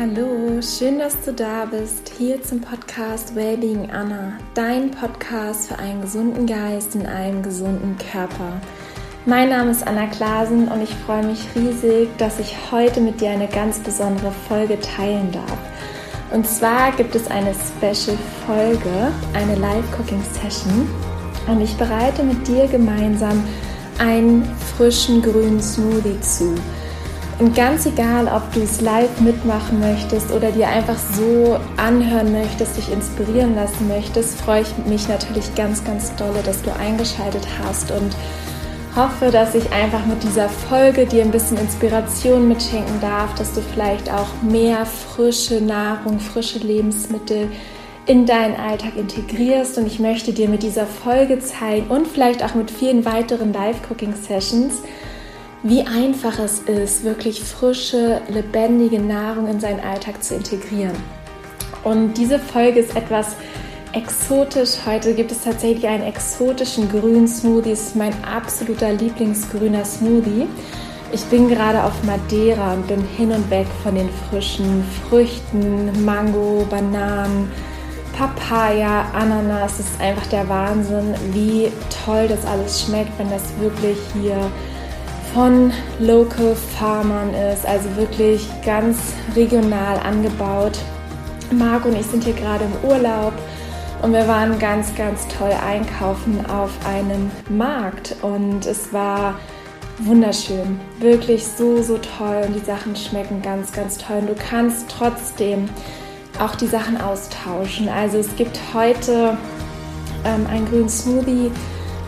Hallo, schön, dass du da bist. Hier zum Podcast Wellbeing Anna, dein Podcast für einen gesunden Geist in einem gesunden Körper. Mein Name ist Anna Klasen und ich freue mich riesig, dass ich heute mit dir eine ganz besondere Folge teilen darf. Und zwar gibt es eine Special-Folge, eine Live-Cooking-Session. Und ich bereite mit dir gemeinsam einen frischen grünen Smoothie zu. Und ganz egal, ob du es live mitmachen möchtest oder dir einfach so anhören möchtest, dich inspirieren lassen möchtest, freue ich mich natürlich ganz, ganz dolle, dass du eingeschaltet hast und hoffe, dass ich einfach mit dieser Folge dir ein bisschen Inspiration mitschenken darf, dass du vielleicht auch mehr frische Nahrung, frische Lebensmittel in deinen Alltag integrierst. Und ich möchte dir mit dieser Folge zeigen und vielleicht auch mit vielen weiteren Live-Cooking-Sessions, wie einfach es ist, wirklich frische, lebendige Nahrung in seinen Alltag zu integrieren. Und diese Folge ist etwas exotisch. Heute gibt es tatsächlich einen exotischen grünen Smoothie. Es ist mein absoluter Lieblingsgrüner Smoothie. Ich bin gerade auf Madeira und bin hin und weg von den frischen Früchten, Mango, Bananen, Papaya, Ananas. Es ist einfach der Wahnsinn, wie toll das alles schmeckt, wenn das wirklich hier von Local Farmern ist, also wirklich ganz regional angebaut. Marco und ich sind hier gerade im Urlaub und wir waren ganz, ganz toll einkaufen auf einem Markt und es war wunderschön, wirklich so, so toll und die Sachen schmecken ganz, ganz toll und du kannst trotzdem auch die Sachen austauschen. Also es gibt heute ähm, einen grünen Smoothie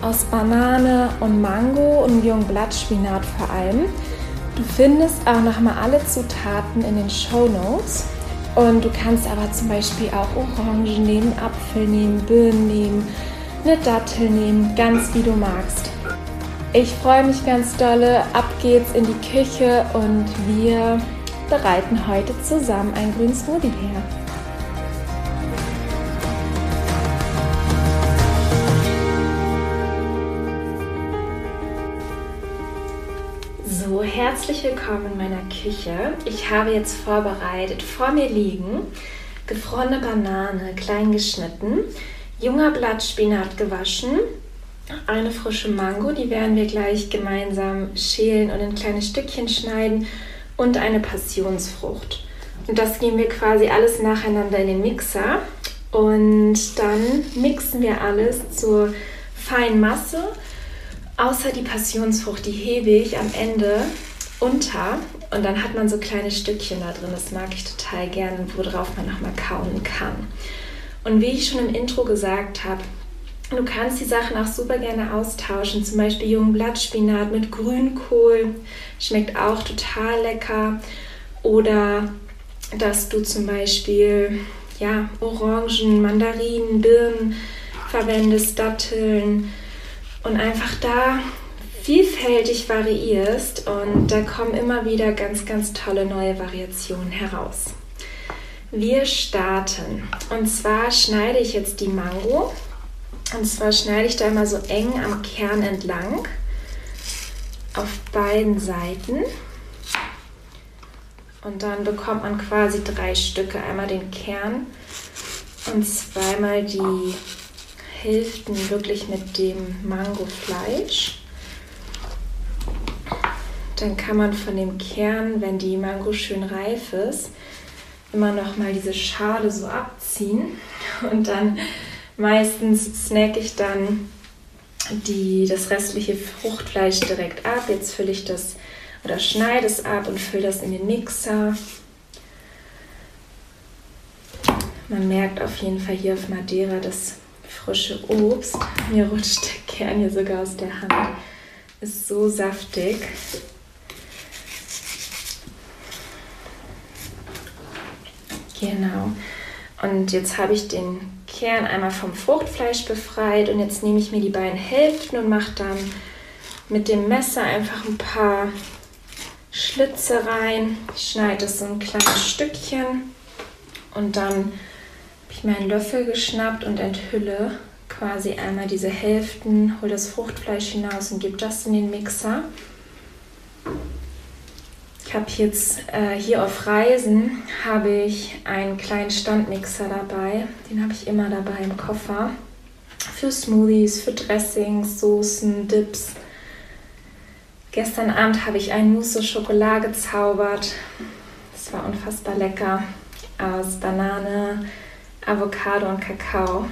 aus Banane und Mango und jungen Blattspinat vor allem. Du findest auch nochmal alle Zutaten in den Show Notes. Und du kannst aber zum Beispiel auch Orangen nehmen, Apfel nehmen, Birnen nehmen, eine Dattel nehmen, ganz wie du magst. Ich freue mich ganz dolle. Ab geht's in die Küche und wir bereiten heute zusammen einen grünen Smoothie her. Herzlich willkommen in meiner Küche. Ich habe jetzt vorbereitet, vor mir liegen gefrorene Banane, klein geschnitten, junger Blattspinat gewaschen, eine frische Mango, die werden wir gleich gemeinsam schälen und in kleine Stückchen schneiden und eine Passionsfrucht. Und das geben wir quasi alles nacheinander in den Mixer und dann mixen wir alles zur feinen Masse. Außer die Passionsfrucht, die hebe ich am Ende unter und dann hat man so kleine Stückchen da drin. Das mag ich total gerne, worauf man nochmal kauen kann. Und wie ich schon im Intro gesagt habe, du kannst die Sachen auch super gerne austauschen. Zum Beispiel jungen Blattspinat mit Grünkohl, schmeckt auch total lecker. Oder dass du zum Beispiel ja, Orangen, Mandarinen, Birnen verwendest, Datteln und einfach da vielfältig variierst und da kommen immer wieder ganz, ganz tolle neue Variationen heraus. Wir starten. Und zwar schneide ich jetzt die Mango. Und zwar schneide ich da immer so eng am Kern entlang. Auf beiden Seiten. Und dann bekommt man quasi drei Stücke, einmal den Kern und zweimal die Hälften wirklich mit dem Mangofleisch dann kann man von dem Kern, wenn die Mango schön reif ist, immer noch mal diese Schale so abziehen und dann meistens snack ich dann die, das restliche Fruchtfleisch direkt ab. Jetzt fülle ich das oder schneide es ab und fülle das in den Mixer. Man merkt auf jeden Fall hier auf Madeira das frische Obst. Mir rutscht der Kern hier sogar aus der Hand. Ist so saftig. Genau. Und jetzt habe ich den Kern einmal vom Fruchtfleisch befreit und jetzt nehme ich mir die beiden Hälften und mache dann mit dem Messer einfach ein paar Schlitze rein. Ich schneide es so ein kleines Stückchen und dann ich mir einen Löffel geschnappt und enthülle quasi einmal diese Hälften, hole das Fruchtfleisch hinaus und gebe das in den Mixer. Ich habe jetzt äh, hier auf Reisen habe ich einen kleinen Standmixer dabei. Den habe ich immer dabei im Koffer. Für Smoothies, für Dressings, Soßen, Dips. Gestern Abend habe ich ein Mousse Schokolade gezaubert. Das war unfassbar lecker. Aus Banane, Avocado und Kakao.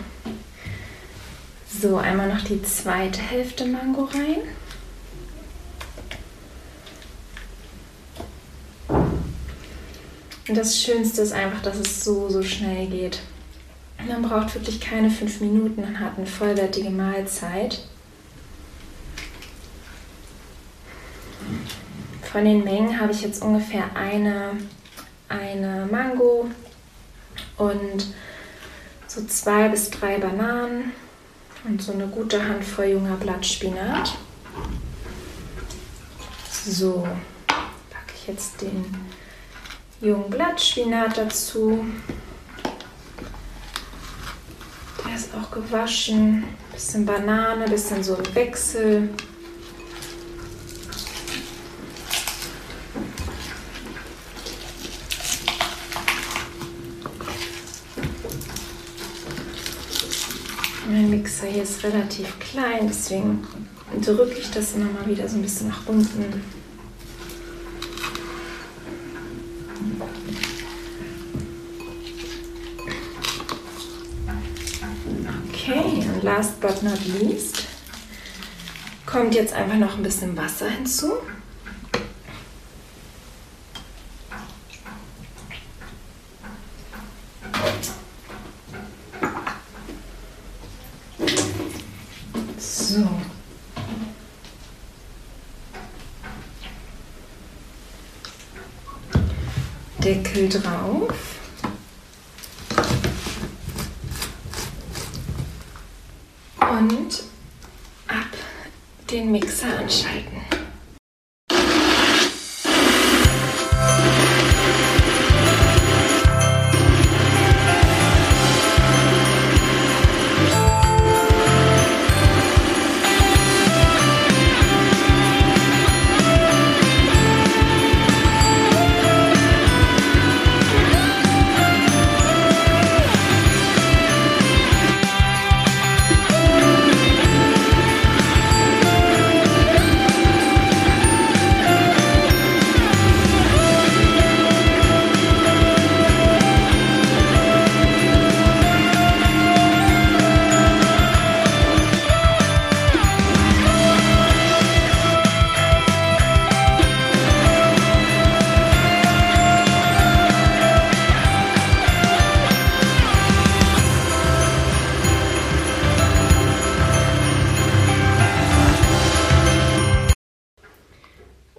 So, einmal noch die zweite Hälfte Mango rein. Und das Schönste ist einfach, dass es so, so schnell geht. Man braucht wirklich keine fünf Minuten und hat eine vollwertige Mahlzeit. Von den Mengen habe ich jetzt ungefähr eine, eine Mango und so zwei bis drei Bananen und so eine gute Handvoll junger Blattspinat. So, packe ich jetzt den jungen Blattspinat dazu. Der ist auch gewaschen. Bisschen Banane, bisschen so ein Wechsel. Mein Mixer hier ist relativ klein, deswegen drücke ich das immer mal wieder so ein bisschen nach unten. Okay, und last but not least kommt jetzt einfach noch ein bisschen Wasser hinzu. So. Deckel drauf. Und ab den Mixer anschalten.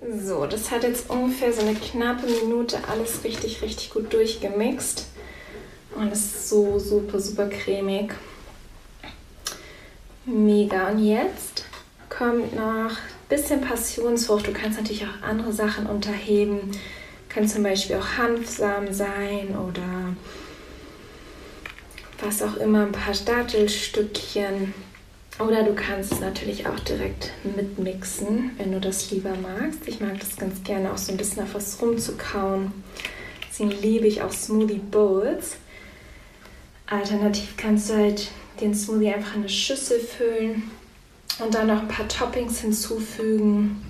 So, das hat jetzt ungefähr so eine knappe Minute alles richtig, richtig gut durchgemixt. Und es ist so super, super cremig. Mega. Und jetzt kommt noch ein bisschen Passionsfrucht. Du kannst natürlich auch andere Sachen unterheben. Kann zum Beispiel auch Hanfsamen sein oder was auch immer, ein paar Dattelstückchen. Oder du kannst es natürlich auch direkt mitmixen, wenn du das lieber magst. Ich mag das ganz gerne auch so ein bisschen auf was rumzukauen. Deswegen liebe ich auch Smoothie Bowls. Alternativ kannst du halt den Smoothie einfach in eine Schüssel füllen und dann noch ein paar Toppings hinzufügen.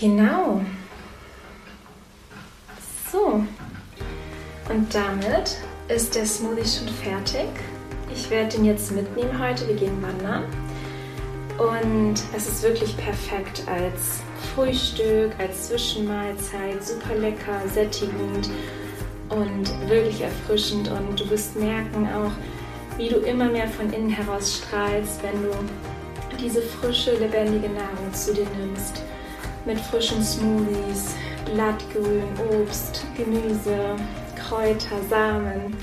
Genau. So. Und damit ist der Smoothie schon fertig. Ich werde den jetzt mitnehmen heute. Wir gehen wandern. Und es ist wirklich perfekt als Frühstück, als Zwischenmahlzeit. Super lecker, sättigend und wirklich erfrischend. Und du wirst merken auch, wie du immer mehr von innen heraus strahlst, wenn du diese frische, lebendige Nahrung zu dir nimmst. Mit frischen Smoothies, Blattgrün, Obst, Gemüse, Kräuter, Samen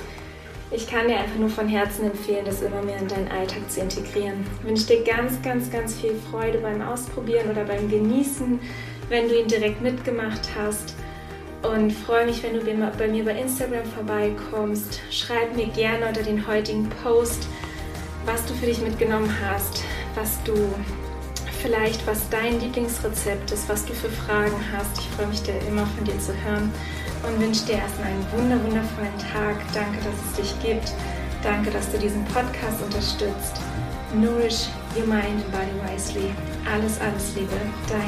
ich kann dir einfach nur von Herzen empfehlen, das immer mehr in deinen Alltag zu integrieren. Ich wünsche dir ganz, ganz, ganz viel Freude beim Ausprobieren oder beim Genießen, wenn du ihn direkt mitgemacht hast. Und freue mich, wenn du bei mir bei Instagram vorbeikommst. Schreib mir gerne unter den heutigen Post, was du für dich mitgenommen hast, was du vielleicht, was dein Lieblingsrezept ist, was du für Fragen hast. Ich freue mich da immer von dir zu hören und wünsche dir erstmal einen wunder wundervollen Tag. Danke, dass es dich gibt. Danke, dass du diesen Podcast unterstützt. Nourish your mind and body wisely. Alles, alles Liebe, Anna.